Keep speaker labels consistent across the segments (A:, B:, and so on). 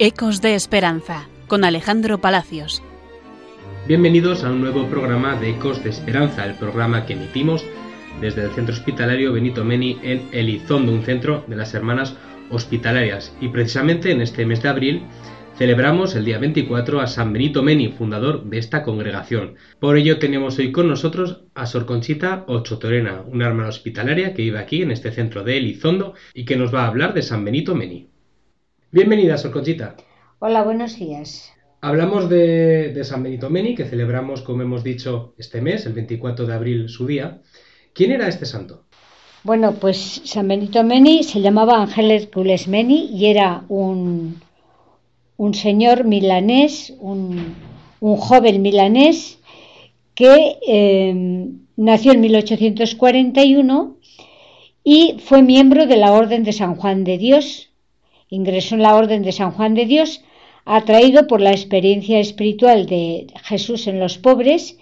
A: Ecos de Esperanza con Alejandro Palacios.
B: Bienvenidos a un nuevo programa de Ecos de Esperanza, el programa que emitimos desde el Centro Hospitalario Benito Meni en Elizondo, un centro de las Hermanas Hospitalarias. Y precisamente en este mes de abril celebramos el día 24 a San Benito Meni, fundador de esta congregación. Por ello tenemos hoy con nosotros a Sor Conchita Ochotorena, una hermana hospitalaria que vive aquí en este centro de Elizondo y que nos va a hablar de San Benito Meni. Bienvenida, Sor Conchita.
C: Hola, buenos días.
B: Hablamos de, San Benito Meni, que celebramos, como hemos dicho, este mes, el 24 de abril, su día. ¿Quién era este santo?
C: Bueno, pues San Benito Meni se llamaba Ángel Hércules Meni y era un, un señor milanés, un, joven milanés que eh, nació en 1841 y fue miembro de la Orden de San Juan de Dios ingresó en la Orden de San Juan de Dios, atraído por la experiencia espiritual de Jesús en los pobres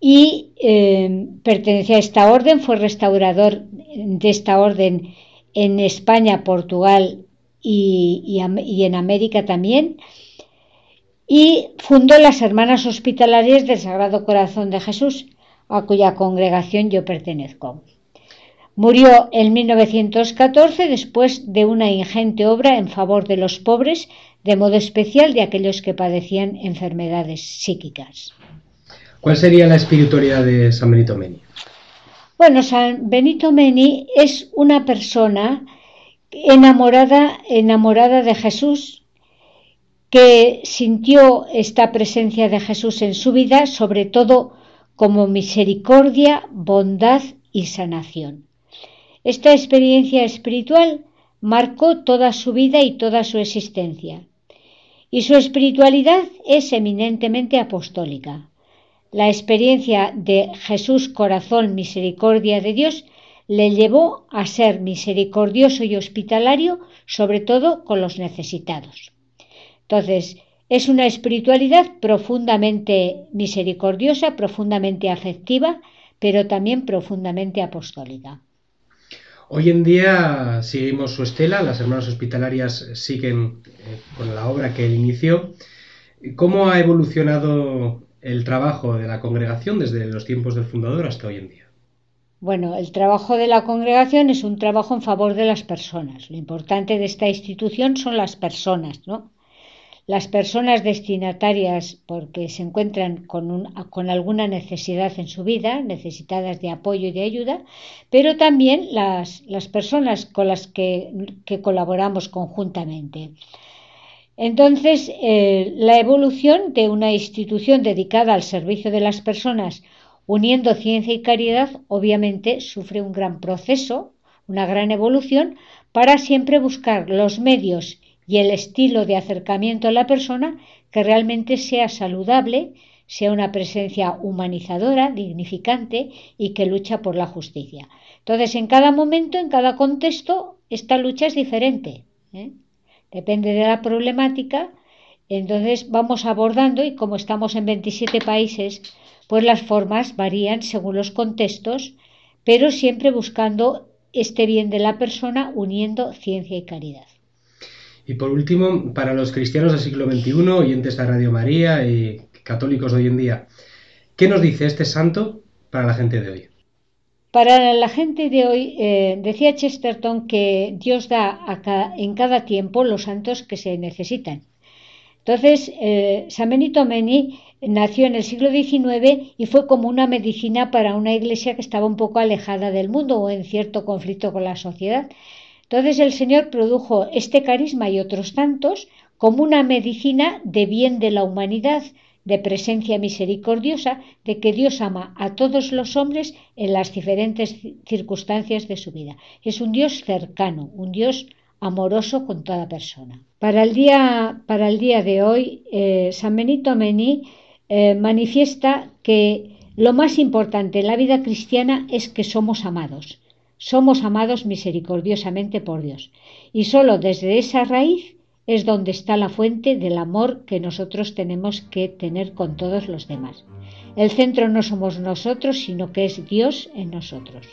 C: y eh, pertenecía a esta orden, fue restaurador de esta orden en España, Portugal y, y en América también, y fundó las Hermanas Hospitalarias del Sagrado Corazón de Jesús, a cuya congregación yo pertenezco. Murió en 1914 después de una ingente obra en favor de los pobres, de modo especial de aquellos que padecían enfermedades psíquicas.
B: ¿Cuál sería la espiritualidad de San Benito Meni?
C: Bueno, San Benito Meni es una persona enamorada, enamorada de Jesús, que sintió esta presencia de Jesús en su vida, sobre todo como misericordia, bondad y sanación. Esta experiencia espiritual marcó toda su vida y toda su existencia. Y su espiritualidad es eminentemente apostólica. La experiencia de Jesús corazón misericordia de Dios le llevó a ser misericordioso y hospitalario, sobre todo con los necesitados. Entonces, es una espiritualidad profundamente misericordiosa, profundamente afectiva, pero también profundamente apostólica.
B: Hoy en día seguimos su estela, las hermanas hospitalarias siguen eh, con la obra que él inició. ¿Cómo ha evolucionado el trabajo de la congregación desde los tiempos del fundador hasta hoy en día?
C: Bueno, el trabajo de la congregación es un trabajo en favor de las personas. Lo importante de esta institución son las personas, ¿no? Las personas destinatarias porque se encuentran con, con, alguna necesidad en su vida, necesitadas de apoyo y de ayuda, pero también las, las personas con las que, colaboramos conjuntamente. Entonces, eh, la evolución de una institución dedicada al servicio de las personas, uniendo ciencia y caridad, obviamente sufre un gran proceso, una gran evolución, para siempre buscar los medios y el estilo de acercamiento a la persona que realmente sea saludable, sea una presencia humanizadora, dignificante y que lucha por la justicia. Entonces, en cada momento, en cada contexto, esta lucha es diferente. ¿eh? Depende de la problemática. Entonces, vamos abordando y como estamos en 27 países, pues las formas varían según los contextos, pero siempre buscando este bien de la persona uniendo ciencia y caridad.
B: Y por último, para los cristianos del siglo XXI, oyentes de Radio María y católicos de hoy en día, ¿qué nos dice este santo para la gente de hoy?
C: Para la gente de hoy, eh, decía Chesterton que Dios da en cada tiempo los santos que se necesitan. Entonces, eh, San Benito Meni nació en el siglo XIX y fue como una medicina para una iglesia que estaba un poco alejada del mundo o en cierto conflicto con la sociedad. Entonces el Señor produjo este carisma y otros tantos como una medicina de bien de la humanidad, de presencia misericordiosa, de que Dios ama a todos los hombres en las diferentes circunstancias de su vida. Es un Dios cercano, un Dios amoroso con toda persona. Para el día, para el día de hoy, eh, San Benito Meni eh, manifiesta que lo más importante en la vida cristiana es que somos amados somos amados misericordiosamente por Dios. Y sólo desde esa raíz es donde está la fuente del amor que nosotros tenemos que tener con todos los demás. El centro no somos nosotros, sino que es Dios en nosotros.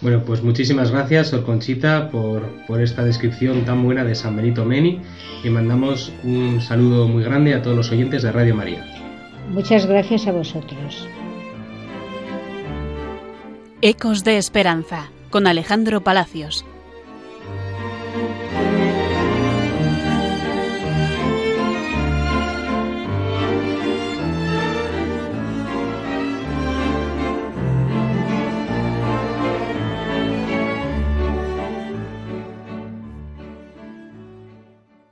B: Bueno, pues muchísimas gracias, Sor Conchita, por, por esta descripción tan buena de San Benito Meni y mandamos un saludo muy grande a todos los oyentes de Radio María.
C: Muchas gracias a vosotros.
A: Ecos de Esperanza, con Alejandro Palacios.